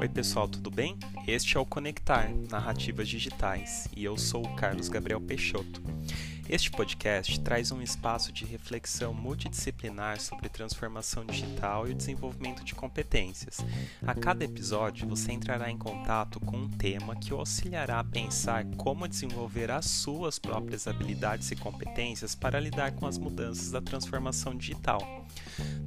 Oi, pessoal, tudo bem? Este é o Conectar Narrativas Digitais e eu sou o Carlos Gabriel Peixoto. Este podcast traz um espaço de reflexão multidisciplinar sobre transformação digital e o desenvolvimento de competências. A cada episódio, você entrará em contato com um tema que o auxiliará a pensar como desenvolver as suas próprias habilidades e competências para lidar com as mudanças da transformação digital.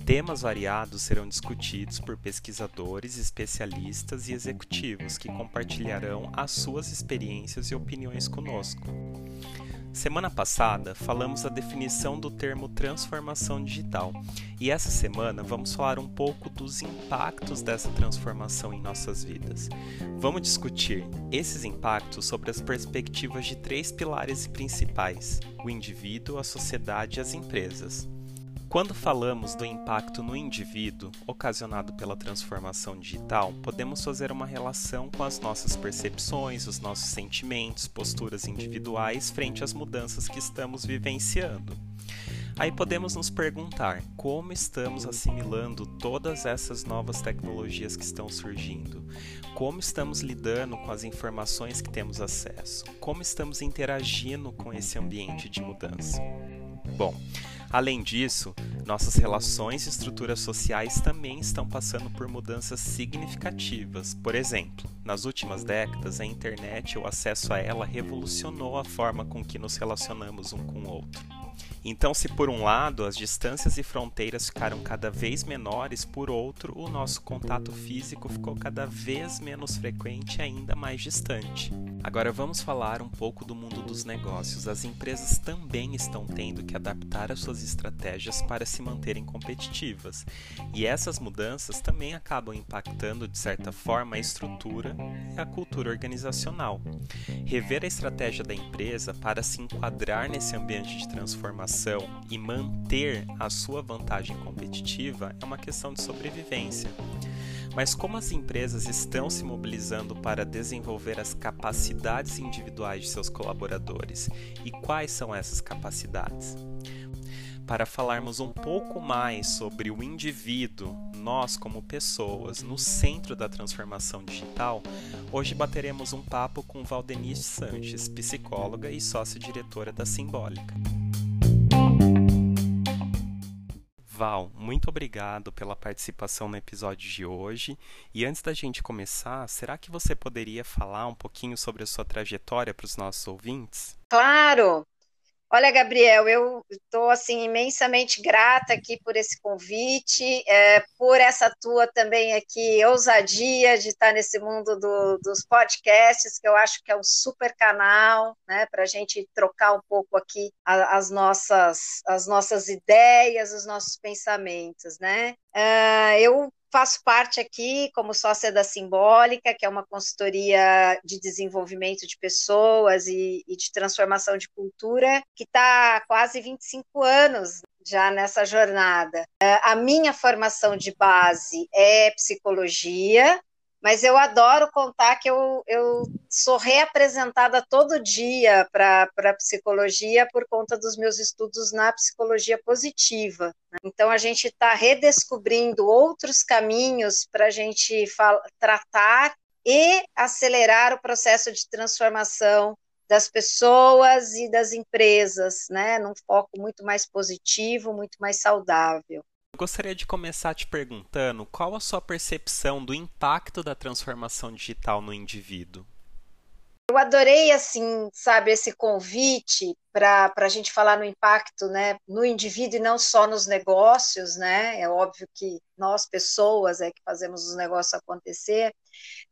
Temas variados serão discutidos por pesquisadores, especialistas e executivos que compartilharão as suas experiências e opiniões conosco. Semana passada falamos da definição do termo transformação digital e essa semana vamos falar um pouco dos impactos dessa transformação em nossas vidas. Vamos discutir esses impactos sobre as perspectivas de três pilares principais: o indivíduo, a sociedade e as empresas. Quando falamos do impacto no indivíduo ocasionado pela transformação digital, podemos fazer uma relação com as nossas percepções, os nossos sentimentos, posturas individuais frente às mudanças que estamos vivenciando. Aí podemos nos perguntar como estamos assimilando todas essas novas tecnologias que estão surgindo, como estamos lidando com as informações que temos acesso, como estamos interagindo com esse ambiente de mudança. Bom, Além disso, nossas relações e estruturas sociais também estão passando por mudanças significativas. Por exemplo, nas últimas décadas, a internet e o acesso a ela revolucionou a forma com que nos relacionamos um com o outro. Então, se por um lado as distâncias e fronteiras ficaram cada vez menores, por outro, o nosso contato físico ficou cada vez menos frequente e ainda mais distante. Agora vamos falar um pouco do mundo dos negócios. As empresas também estão tendo que adaptar as suas estratégias para se manterem competitivas, e essas mudanças também acabam impactando de certa forma a estrutura e a cultura organizacional. Rever a estratégia da empresa para se enquadrar nesse ambiente de transformação e manter a sua vantagem competitiva é uma questão de sobrevivência. Mas como as empresas estão se mobilizando para desenvolver as capacidades individuais de seus colaboradores e quais são essas capacidades? Para falarmos um pouco mais sobre o indivíduo, nós como pessoas, no centro da transformação digital, hoje bateremos um papo com Valdenice Sanches, psicóloga e sócia-diretora da Simbólica. Val, muito obrigado pela participação no episódio de hoje. E antes da gente começar, será que você poderia falar um pouquinho sobre a sua trajetória para os nossos ouvintes? Claro! Olha, Gabriel, eu estou assim imensamente grata aqui por esse convite, é, por essa tua também aqui ousadia de estar nesse mundo do, dos podcasts, que eu acho que é um super canal, né, para a gente trocar um pouco aqui a, as nossas as nossas ideias, os nossos pensamentos, né? Uh, eu Faço parte aqui como sócia da Simbólica, que é uma consultoria de desenvolvimento de pessoas e, e de transformação de cultura, que está há quase 25 anos já nessa jornada. A minha formação de base é psicologia, mas eu adoro contar que eu, eu sou reapresentada todo dia para a psicologia por conta dos meus estudos na psicologia positiva. Né? Então, a gente está redescobrindo outros caminhos para a gente tratar e acelerar o processo de transformação das pessoas e das empresas, né, num foco muito mais positivo, muito mais saudável. Gostaria de começar te perguntando qual a sua percepção do impacto da transformação digital no indivíduo. Eu adorei, assim, sabe, esse convite para a gente falar no impacto né, no indivíduo e não só nos negócios, né? É óbvio que nós, pessoas, é que fazemos os negócios acontecer.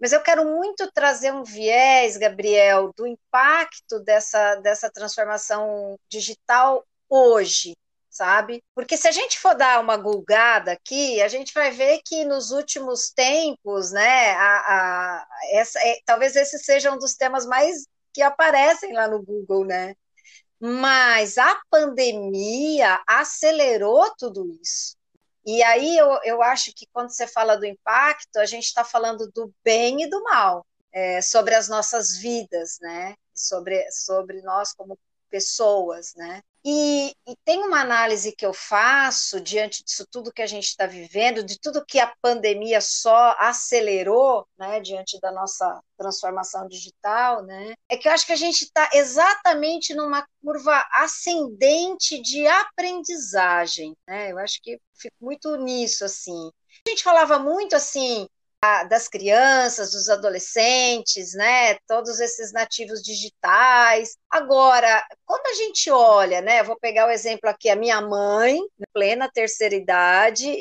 Mas eu quero muito trazer um viés, Gabriel, do impacto dessa, dessa transformação digital hoje, sabe? Porque se a gente for dar uma gulgada aqui, a gente vai ver que nos últimos tempos, né, a, a, essa, é, talvez esse seja um dos temas mais que aparecem lá no Google, né? Mas a pandemia acelerou tudo isso. E aí eu, eu acho que quando você fala do impacto, a gente está falando do bem e do mal, é, sobre as nossas vidas, né? Sobre, sobre nós como pessoas, né? E, e, tem uma análise que eu faço diante disso tudo que a gente está vivendo, de tudo que a pandemia só acelerou, né, diante da nossa transformação digital, né, é que eu acho que a gente está exatamente numa curva ascendente de aprendizagem, né, eu acho que fico muito nisso, assim. A gente falava muito, assim, das crianças, dos adolescentes, né, todos esses nativos digitais. Agora, quando a gente olha, né, vou pegar o exemplo aqui, a minha mãe, plena terceira idade,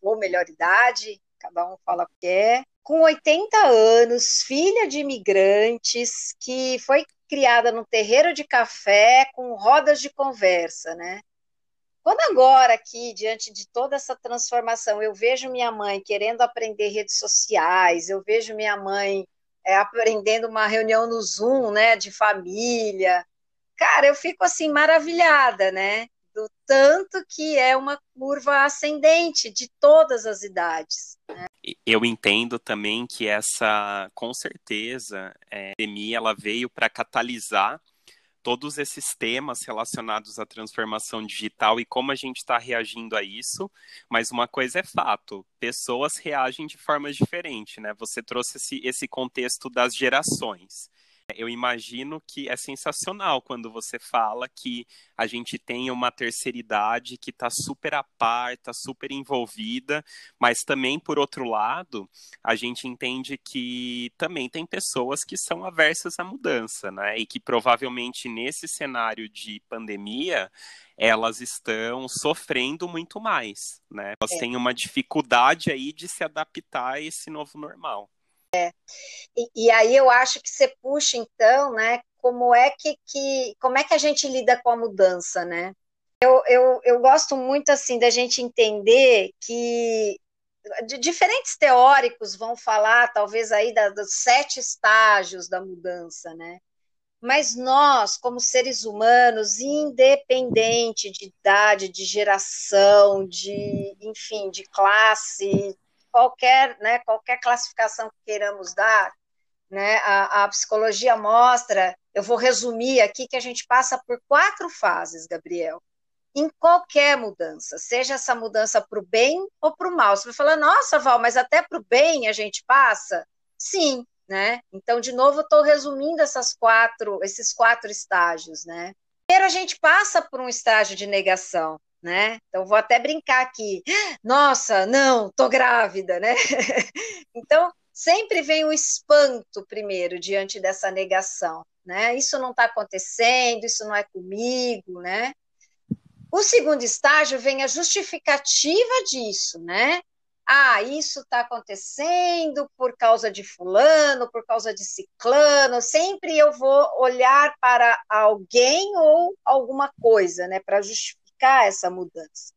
ou melhor idade, cada um fala o que é, com 80 anos, filha de imigrantes, que foi criada num terreiro de café com rodas de conversa, né? Quando agora aqui, diante de toda essa transformação, eu vejo minha mãe querendo aprender redes sociais, eu vejo minha mãe é, aprendendo uma reunião no Zoom, né, de família, cara, eu fico assim maravilhada, né, do tanto que é uma curva ascendente de todas as idades. Né? Eu entendo também que essa, com certeza, é, a pandemia ela veio para catalisar todos esses temas relacionados à transformação digital e como a gente está reagindo a isso, mas uma coisa é fato, pessoas reagem de formas diferentes, né? Você trouxe esse, esse contexto das gerações. Eu imagino que é sensacional quando você fala que a gente tem uma terceira idade que está super a par, está super envolvida, mas também, por outro lado, a gente entende que também tem pessoas que são aversas à mudança, né? E que provavelmente nesse cenário de pandemia elas estão sofrendo muito mais, né? Elas é. têm uma dificuldade aí de se adaptar a esse novo normal. É. E, e, aí eu acho que você puxa, então, né, como é que, que, como é que a gente lida com a mudança, né? Eu, eu, eu gosto muito, assim, da gente entender que diferentes teóricos vão falar, talvez, aí da, dos sete estágios da mudança, né? Mas nós, como seres humanos, independente de idade, de geração, de, enfim, de classe, qualquer, né, qualquer classificação que queiramos dar, né, a, a psicologia mostra, eu vou resumir aqui, que a gente passa por quatro fases, Gabriel, em qualquer mudança, seja essa mudança para o bem ou para o mal. Você vai falar, nossa, Val, mas até para o bem a gente passa? Sim, né? Então, de novo, estou resumindo essas quatro, esses quatro estágios, né? Primeiro, a gente passa por um estágio de negação né? Então vou até brincar aqui. Nossa, não, tô grávida, né? então sempre vem o espanto primeiro diante dessa negação, né? Isso não está acontecendo, isso não é comigo, né? O segundo estágio vem a justificativa disso, né? Ah, isso está acontecendo por causa de fulano, por causa de ciclano. Sempre eu vou olhar para alguém ou alguma coisa, né, para justificar essa mudança.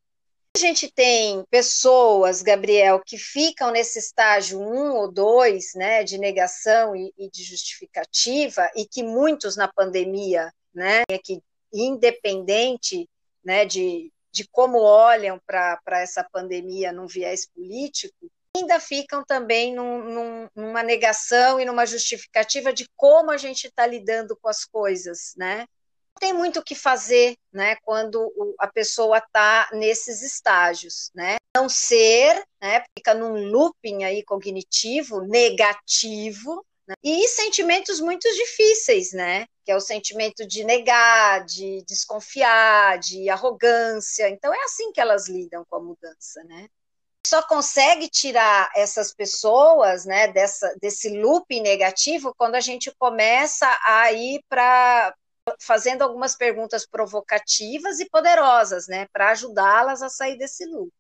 A gente tem pessoas, Gabriel, que ficam nesse estágio um ou dois, né, de negação e, e de justificativa, e que muitos na pandemia, né, que independente, né, de, de como olham para essa pandemia num viés político, ainda ficam também num, num, numa negação e numa justificativa de como a gente está lidando com as coisas, né? Tem muito o que fazer, né, quando a pessoa está nesses estágios, né? Não ser, né, fica num looping aí cognitivo negativo, né? e sentimentos muito difíceis, né? Que é o sentimento de negar, de desconfiar, de arrogância. Então é assim que elas lidam com a mudança, né? Só consegue tirar essas pessoas, né, dessa, desse looping negativo quando a gente começa a ir para fazendo algumas perguntas provocativas e poderosas, né, para ajudá-las a sair desse loop.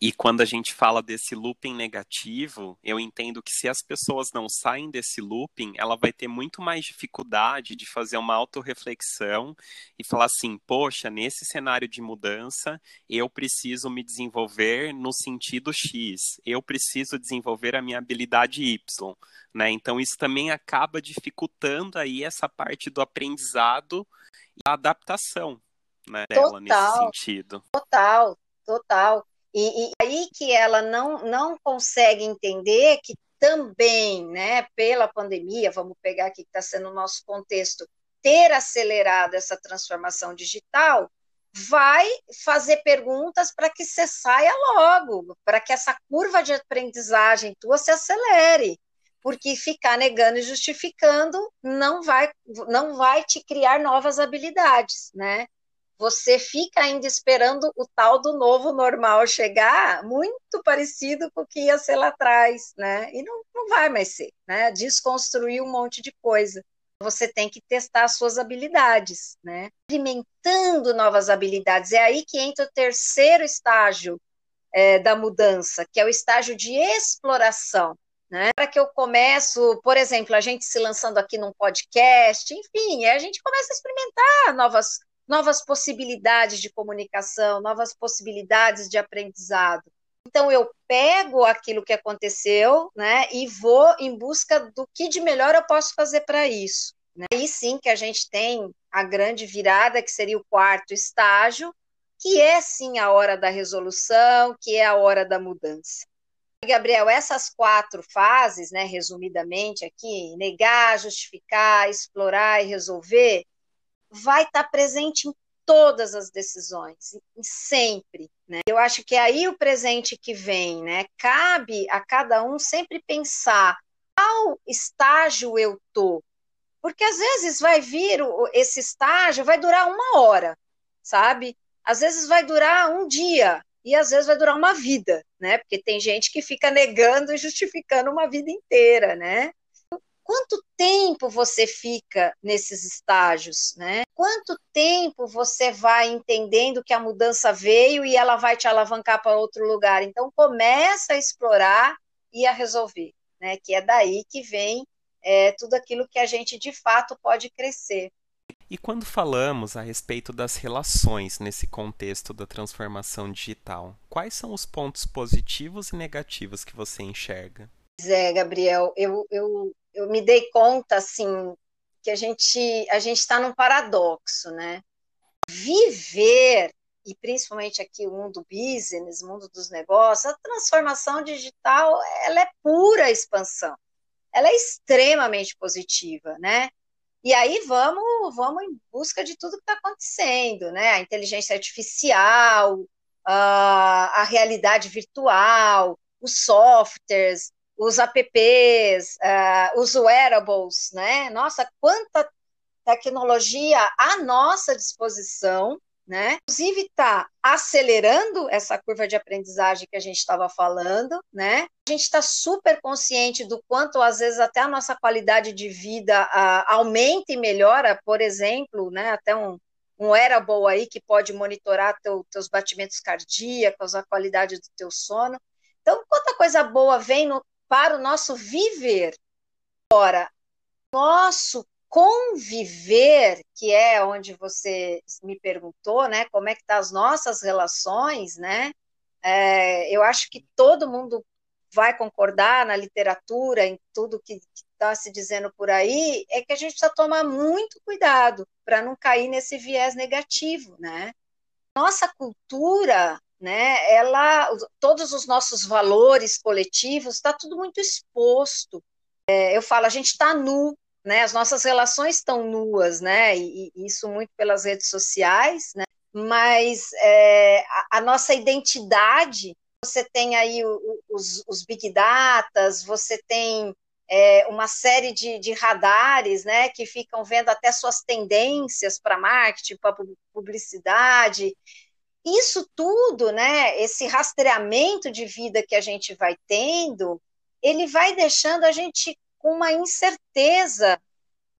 E quando a gente fala desse looping negativo, eu entendo que se as pessoas não saem desse looping, ela vai ter muito mais dificuldade de fazer uma autorreflexão e falar assim: poxa, nesse cenário de mudança, eu preciso me desenvolver no sentido X, eu preciso desenvolver a minha habilidade Y. Né? Então, isso também acaba dificultando aí essa parte do aprendizado e a adaptação né, dela nesse sentido. Total, total. E, e, aí que ela não, não consegue entender que também, né, pela pandemia, vamos pegar aqui que está sendo o nosso contexto, ter acelerado essa transformação digital, vai fazer perguntas para que você saia logo, para que essa curva de aprendizagem tua se acelere, porque ficar negando e justificando não vai não vai te criar novas habilidades, né? Você fica ainda esperando o tal do novo normal chegar, muito parecido com o que ia ser lá atrás, né? E não, não vai mais ser, né? Desconstruir um monte de coisa você tem que testar as suas habilidades, né? Alimentando novas habilidades. É aí que entra o terceiro estágio é, da mudança, que é o estágio de exploração. Né? Para que eu começo, por exemplo, a gente se lançando aqui num podcast, enfim, a gente começa a experimentar novas, novas possibilidades de comunicação, novas possibilidades de aprendizado. Então eu pego aquilo que aconteceu, né, e vou em busca do que de melhor eu posso fazer para isso. Né? Aí sim que a gente tem a grande virada, que seria o quarto estágio, que é sim a hora da resolução, que é a hora da mudança. Gabriel, essas quatro fases, né, resumidamente aqui, negar, justificar, explorar e resolver, vai estar presente em todas as decisões, sempre. Né? Eu acho que é aí o presente que vem, né? Cabe a cada um sempre pensar qual estágio eu tô, porque às vezes vai vir esse estágio, vai durar uma hora, sabe? Às vezes vai durar um dia e às vezes vai durar uma vida, né? Porque tem gente que fica negando e justificando uma vida inteira, né? Quanto tempo você fica nesses estágios, né? Quanto tempo você vai entendendo que a mudança veio e ela vai te alavancar para outro lugar? Então começa a explorar e a resolver, né? Que é daí que vem é, tudo aquilo que a gente de fato pode crescer. E quando falamos a respeito das relações nesse contexto da transformação digital, quais são os pontos positivos e negativos que você enxerga? Zé, Gabriel, eu, eu eu me dei conta assim que a gente a gente está num paradoxo, né? Viver e principalmente aqui o mundo business, mundo dos negócios, a transformação digital ela é pura expansão, ela é extremamente positiva, né? E aí vamos vamos em busca de tudo que está acontecendo, né? A inteligência artificial, a, a realidade virtual, os softwares, os apps, uh, os wearables, né? Nossa, quanta tecnologia à nossa disposição, né? Inclusive está acelerando essa curva de aprendizagem que a gente estava falando, né? A gente está super consciente do quanto às vezes até a nossa qualidade de vida uh, aumenta e melhora, por exemplo, né? Até um, um wearable aí que pode monitorar teu, teus batimentos cardíacos, a qualidade do teu sono. Então, quanta coisa boa vem no, para o nosso viver. Ora, nosso conviver, que é onde você me perguntou, né? Como é que tá as nossas relações, né? É, eu acho que todo mundo vai concordar na literatura, em tudo que está se dizendo por aí, é que a gente precisa tomar muito cuidado para não cair nesse viés negativo, né? Nossa cultura né? Ela, todos os nossos valores coletivos, está tudo muito exposto. É, eu falo, a gente está nu, né? As nossas relações estão nuas, né? E, e, isso muito pelas redes sociais, né? Mas é, a, a, nossa identidade, você tem aí o, os, os big datas, você tem é, uma série de, de, radares, né, que ficam vendo até suas tendências para marketing, para publicidade, isso tudo, né, esse rastreamento de vida que a gente vai tendo, ele vai deixando a gente com uma incerteza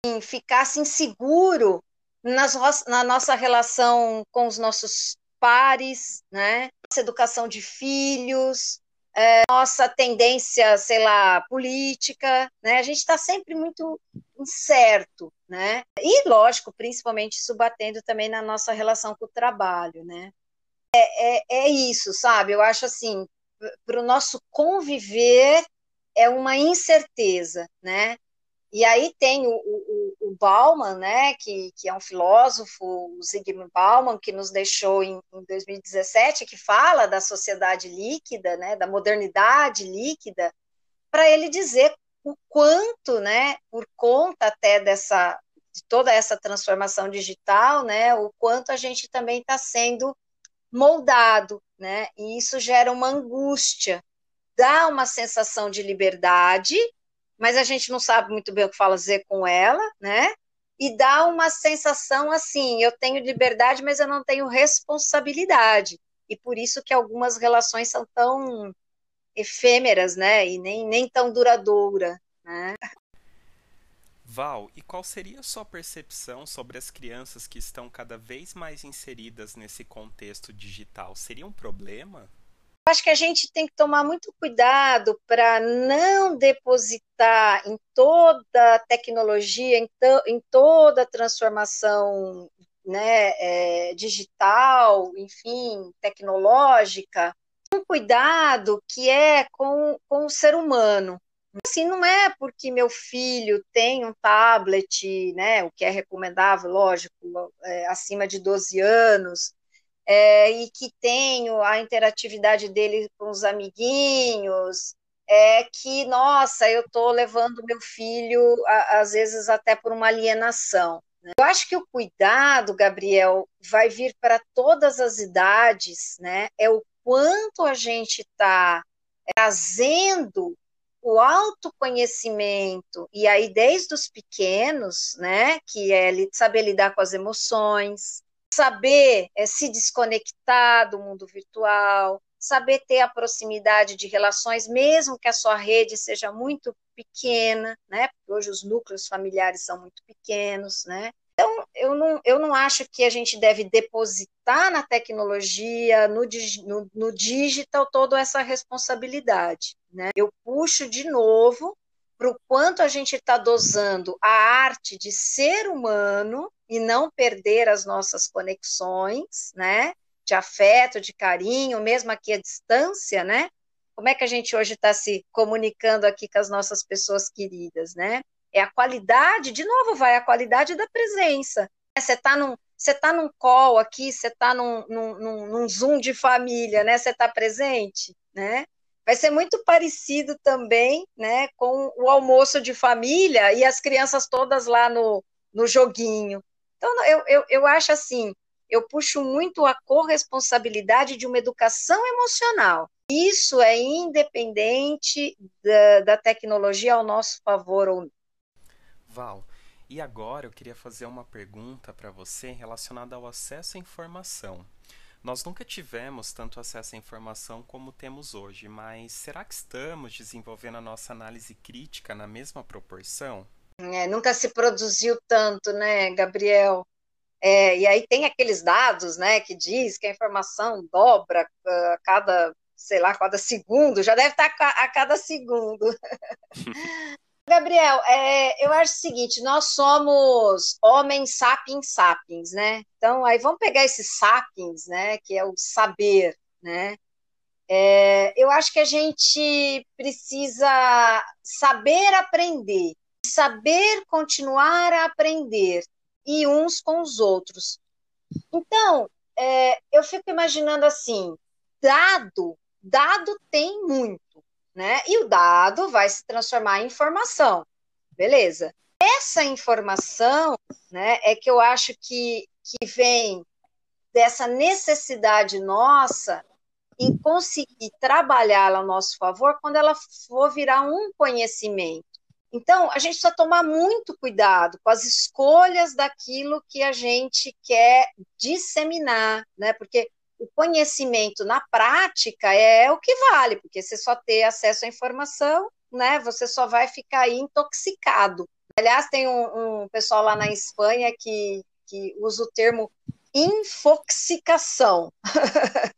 em ficar assim, seguro nas, na nossa relação com os nossos pares, né? Nossa educação de filhos, é, nossa tendência, sei lá, política, né? A gente está sempre muito incerto, né? E, lógico, principalmente isso batendo também na nossa relação com o trabalho, né? É, é, é isso, sabe? Eu acho assim, para o nosso conviver é uma incerteza, né? E aí tem o, o, o, Bauman, né, que, que é um filósofo, o Zygmunt Bauman, que nos deixou em, em 2017, que fala da sociedade líquida, né, da modernidade líquida, para ele dizer o quanto, né, por conta até dessa de toda essa transformação digital, né, o quanto a gente também está sendo moldado, né, e isso gera uma angústia, dá uma sensação de liberdade, mas a gente não sabe muito bem o que fazer com ela, né, e dá uma sensação assim, eu tenho liberdade, mas eu não tenho responsabilidade, e por isso que algumas relações são tão efêmeras, né, e nem, nem tão duradoura, né. Val, e qual seria a sua percepção sobre as crianças que estão cada vez mais inseridas nesse contexto digital? Seria um problema? Acho que a gente tem que tomar muito cuidado para não depositar em toda a tecnologia, em, to, em toda a transformação né, é, digital, enfim, tecnológica, um cuidado que é com, com o ser humano. Assim, não é porque meu filho tem um tablet, né, o que é recomendável, lógico, é, acima de 12 anos, é, e que tenho a interatividade dele com os amiguinhos, é que, nossa, eu estou levando meu filho, a, às vezes, até por uma alienação. Né? Eu acho que o cuidado, Gabriel, vai vir para todas as idades, né? É o quanto a gente está trazendo o autoconhecimento, e aí desde os pequenos, né, que é saber lidar com as emoções, saber é, se desconectar do mundo virtual, saber ter a proximidade de relações, mesmo que a sua rede seja muito pequena, né, porque hoje os núcleos familiares são muito pequenos, né, eu não, eu não acho que a gente deve depositar na tecnologia, no, no, no digital, toda essa responsabilidade. Né? Eu puxo de novo para o quanto a gente está dosando a arte de ser humano e não perder as nossas conexões, né? De afeto, de carinho, mesmo aqui à distância, né? Como é que a gente hoje está se comunicando aqui com as nossas pessoas queridas, né? É a qualidade, de novo, vai a qualidade da presença. Você está num, você tá num call aqui, você está num, num, num, Zoom de família, né? Você está presente, né? Vai ser muito parecido também, né, com o almoço de família e as crianças todas lá no, no joguinho. Então, eu, eu, eu acho assim, eu puxo muito a corresponsabilidade de uma educação emocional. Isso é independente da, da tecnologia ao nosso favor ou. Val, e agora eu queria fazer uma pergunta para você relacionada ao acesso à informação. Nós nunca tivemos tanto acesso à informação como temos hoje, mas será que estamos desenvolvendo a nossa análise crítica na mesma proporção? É, nunca se produziu tanto, né, Gabriel? É, e aí tem aqueles dados, né, que diz que a informação dobra a cada, sei lá, cada segundo, já deve estar a cada segundo. Gabriel, é, eu acho o seguinte, nós somos homens sapiens sapiens, né? Então, aí vamos pegar esse sapiens, né, que é o saber, né? É, eu acho que a gente precisa saber aprender, saber continuar a aprender, e uns com os outros. Então, é, eu fico imaginando assim, dado, dado tem muito, né? E o dado vai se transformar em informação, beleza? Essa informação, né, é que eu acho que, que vem dessa necessidade nossa em conseguir trabalhá-la a nosso favor quando ela for virar um conhecimento. Então, a gente precisa tomar muito cuidado com as escolhas daquilo que a gente quer disseminar, né? Porque o conhecimento na prática é o que vale, porque você só ter acesso à informação, né, você só vai ficar aí intoxicado. Aliás, tem um, um pessoal lá na Espanha que, que usa o termo infoxicação.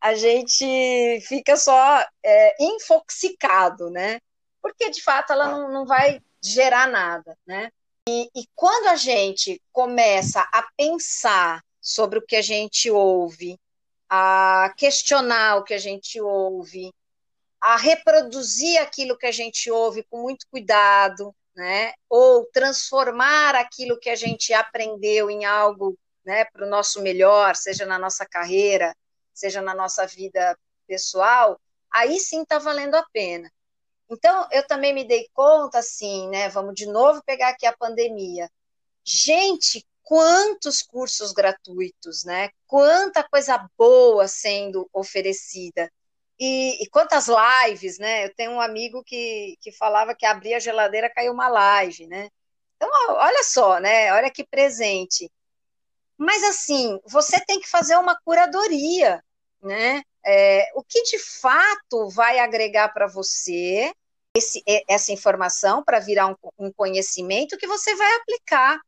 a gente fica só é, infoxicado, né? Porque de fato ela não, não vai gerar nada, né? E, e quando a gente começa a pensar sobre o que a gente ouve, a questionar o que a gente ouve, a reproduzir aquilo que a gente ouve com muito cuidado, né? Ou transformar aquilo que a gente aprendeu em algo, né, para o nosso melhor, seja na nossa carreira, seja na nossa vida pessoal, aí sim está valendo a pena. Então, eu também me dei conta, assim, né? Vamos de novo pegar aqui a pandemia gente, quantos cursos gratuitos, né? Quanta coisa boa sendo oferecida. E, e, quantas lives, né? Eu tenho um amigo que, que falava que abria a geladeira caiu uma live, né? Então, olha só, né? Olha que presente. Mas assim, você tem que fazer uma curadoria, né? É, o que de fato vai agregar para você esse, essa informação para virar um, um conhecimento que você vai aplicar.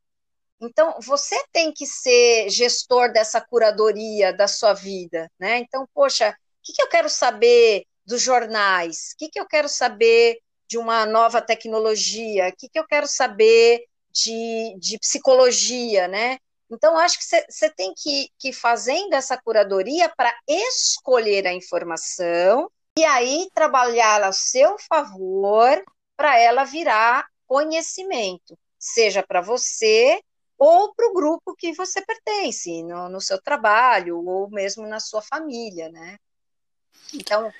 Então, você tem que ser gestor dessa curadoria da sua vida, né? Então, poxa, o que, que eu quero saber dos jornais? O que, que eu quero saber de uma nova tecnologia? O que, que eu quero saber de, de psicologia, né? Então, acho que você tem que, que ir fazendo essa curadoria para escolher a informação e aí trabalhar a seu favor para ela virar conhecimento, seja para você ou para o grupo que você pertence, no, no, seu trabalho ou mesmo na sua família, né? Então,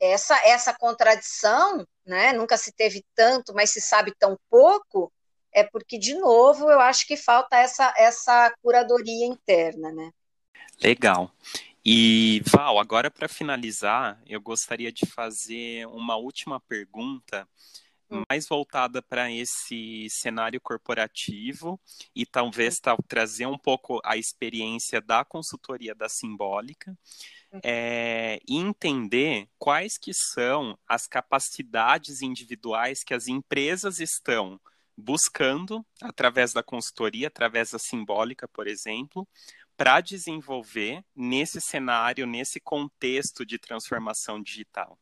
essa, essa contradição, né, nunca se teve tanto, mas se sabe tão pouco, é porque, de novo, eu acho que falta essa, essa curadoria interna, né? Legal. E, Val, agora para finalizar, eu gostaria de fazer uma última pergunta. Mais voltada para esse cenário corporativo e talvez tá, trazer um pouco a experiência da consultoria da Simbólica é, e entender quais que são as capacidades individuais que as empresas estão buscando, através da consultoria, através da Simbólica, por exemplo, para desenvolver nesse cenário, nesse contexto de transformação digital?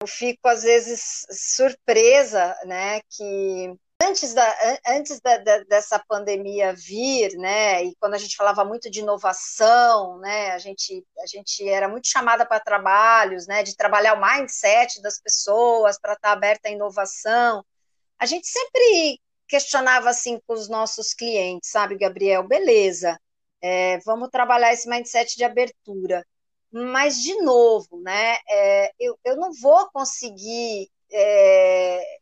Eu fico às vezes surpresa, né, que antes da antes da, da, dessa pandemia vir, né, e quando a gente falava muito de inovação, né, a gente a gente era muito chamada para trabalhos, né, de trabalhar o mindset das pessoas para estar aberta à inovação. A gente sempre questionava assim com os nossos clientes, sabe, Gabriel? Beleza, é, vamos trabalhar esse mindset de abertura. Mas, de novo, né, é, eu, eu não vou conseguir é,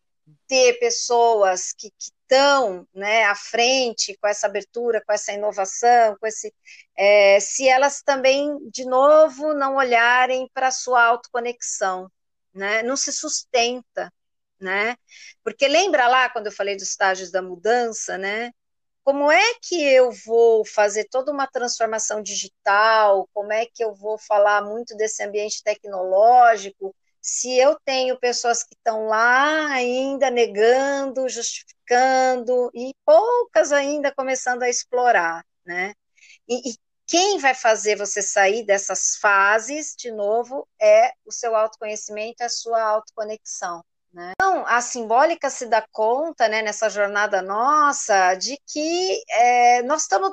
ter pessoas que estão né, à frente com essa abertura, com essa inovação, com esse, é, se elas também, de novo, não olharem para a sua autoconexão, né, não se sustenta, né, porque lembra lá quando eu falei dos estágios da mudança, né, como é que eu vou fazer toda uma transformação digital? Como é que eu vou falar muito desse ambiente tecnológico? Se eu tenho pessoas que estão lá ainda negando, justificando, e poucas ainda começando a explorar, né? E, e quem vai fazer você sair dessas fases, de novo, é o seu autoconhecimento, a sua autoconexão. Né? Então, a simbólica se dá conta, né, nessa jornada nossa, de que é, nós estamos,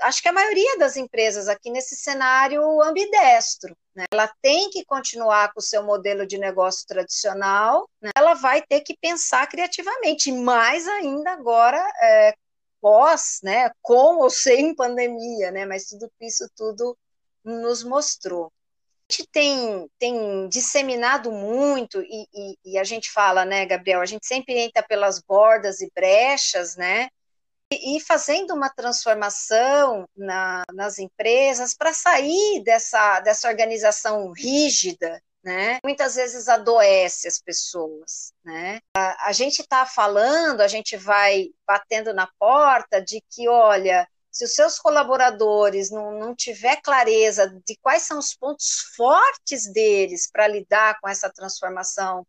acho que a maioria das empresas aqui nesse cenário ambidestro. Né? Ela tem que continuar com o seu modelo de negócio tradicional, né? ela vai ter que pensar criativamente, mais ainda agora é, pós, né, com ou sem pandemia, né, mas tudo isso tudo nos mostrou gente tem, tem disseminado muito, e, e, e, a gente fala, né, Gabriel, a gente sempre entra pelas bordas e brechas, né, e, e fazendo uma transformação na, nas empresas para sair dessa, dessa organização rígida, né, muitas vezes adoece as pessoas, né, a, a gente está falando, a gente vai batendo na porta de que, olha, se os seus colaboradores não, não tiver clareza de quais são os pontos fortes deles para lidar com essa transformação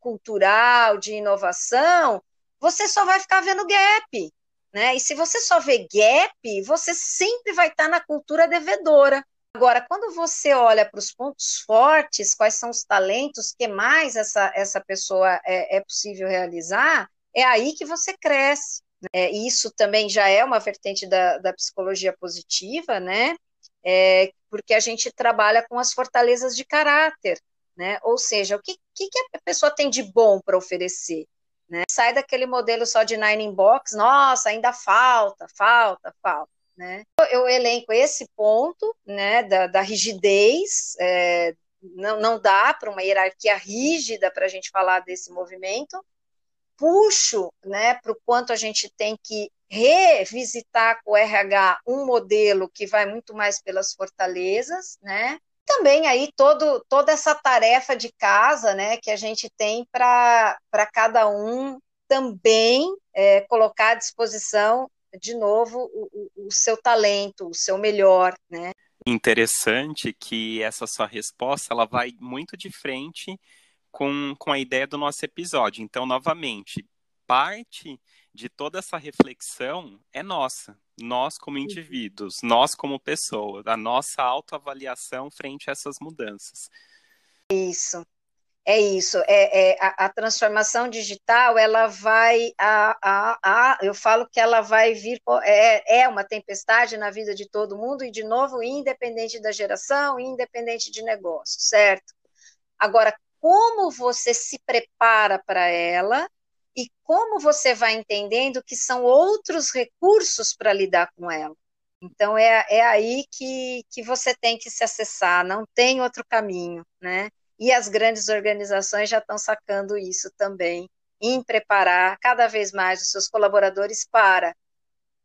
cultural, de inovação, você só vai ficar vendo gap. Né? E se você só vê gap, você sempre vai estar na cultura devedora. Agora, quando você olha para os pontos fortes, quais são os talentos que mais essa, essa pessoa é, é possível realizar, é aí que você cresce. É, isso também já é uma vertente da, da psicologia positiva, né? É, porque a gente trabalha com as fortalezas de caráter, né? Ou seja, o que, que, a pessoa tem de bom para oferecer? Né? Sai daquele modelo só de nine in box, nossa, ainda falta, falta, falta. Né? Eu elenco esse ponto né, da, da rigidez, é, não, não dá para uma hierarquia rígida para a gente falar desse movimento, puxo né, para o quanto a gente tem que revisitar com o RH um modelo que vai muito mais pelas fortalezas, né? Também aí todo, toda essa tarefa de casa, né, que a gente tem para cada um também é, colocar à disposição de novo o, o, o seu talento, o seu melhor, né? Interessante que essa sua resposta ela vai muito de frente com, com a ideia do nosso episódio. Então, novamente, parte de toda essa reflexão é nossa, nós como uhum. indivíduos, nós como pessoas, a nossa autoavaliação frente a essas mudanças. Isso, é isso. É, é a, a, transformação digital, ela vai, a, a, a, eu falo que ela vai vir, é, é uma tempestade na vida de todo mundo e de novo, independente da geração, independente de negócio, certo? Agora, como você se prepara para ela e como você vai entendendo que são outros recursos para lidar com ela. Então, é, é aí que, que você tem que se acessar, não tem outro caminho, né? E as grandes organizações já estão sacando isso também, em preparar cada vez mais os seus colaboradores para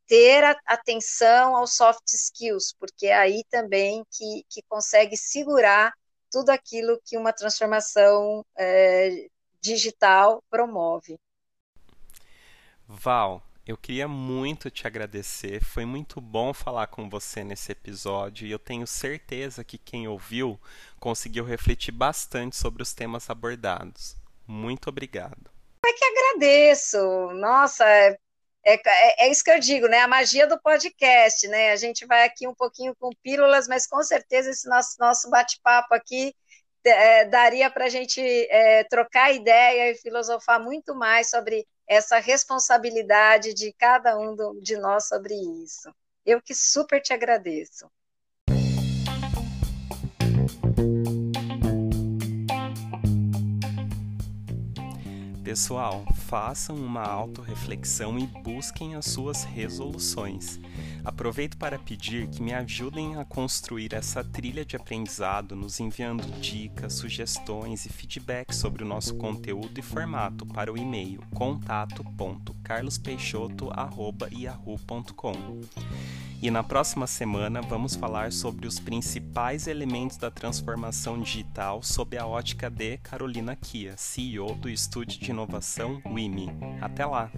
ter atenção aos soft skills, porque é aí também que, que consegue segurar tudo aquilo que uma transformação é, digital promove. Val, eu queria muito te agradecer. Foi muito bom falar com você nesse episódio e eu tenho certeza que quem ouviu conseguiu refletir bastante sobre os temas abordados. Muito obrigado. É que agradeço. Nossa, é, é, é, isso que eu digo, né? A magia do podcast, né? A gente vai aqui um pouquinho com pílulas, mas com certeza esse nosso, nosso bate-papo aqui é, daria para a gente é, trocar ideia e filosofar muito mais sobre essa responsabilidade de cada um do, de nós sobre isso. Eu que super te agradeço. Pessoal, façam uma autorreflexão e busquem as suas resoluções. Aproveito para pedir que me ajudem a construir essa trilha de aprendizado, nos enviando dicas, sugestões e feedback sobre o nosso conteúdo e formato para o e-mail contato.carlospeixoto.yahoo.com. E na próxima semana vamos falar sobre os principais elementos da transformação digital sob a ótica de Carolina Kia, CEO do estúdio de inovação WIMI. Até lá!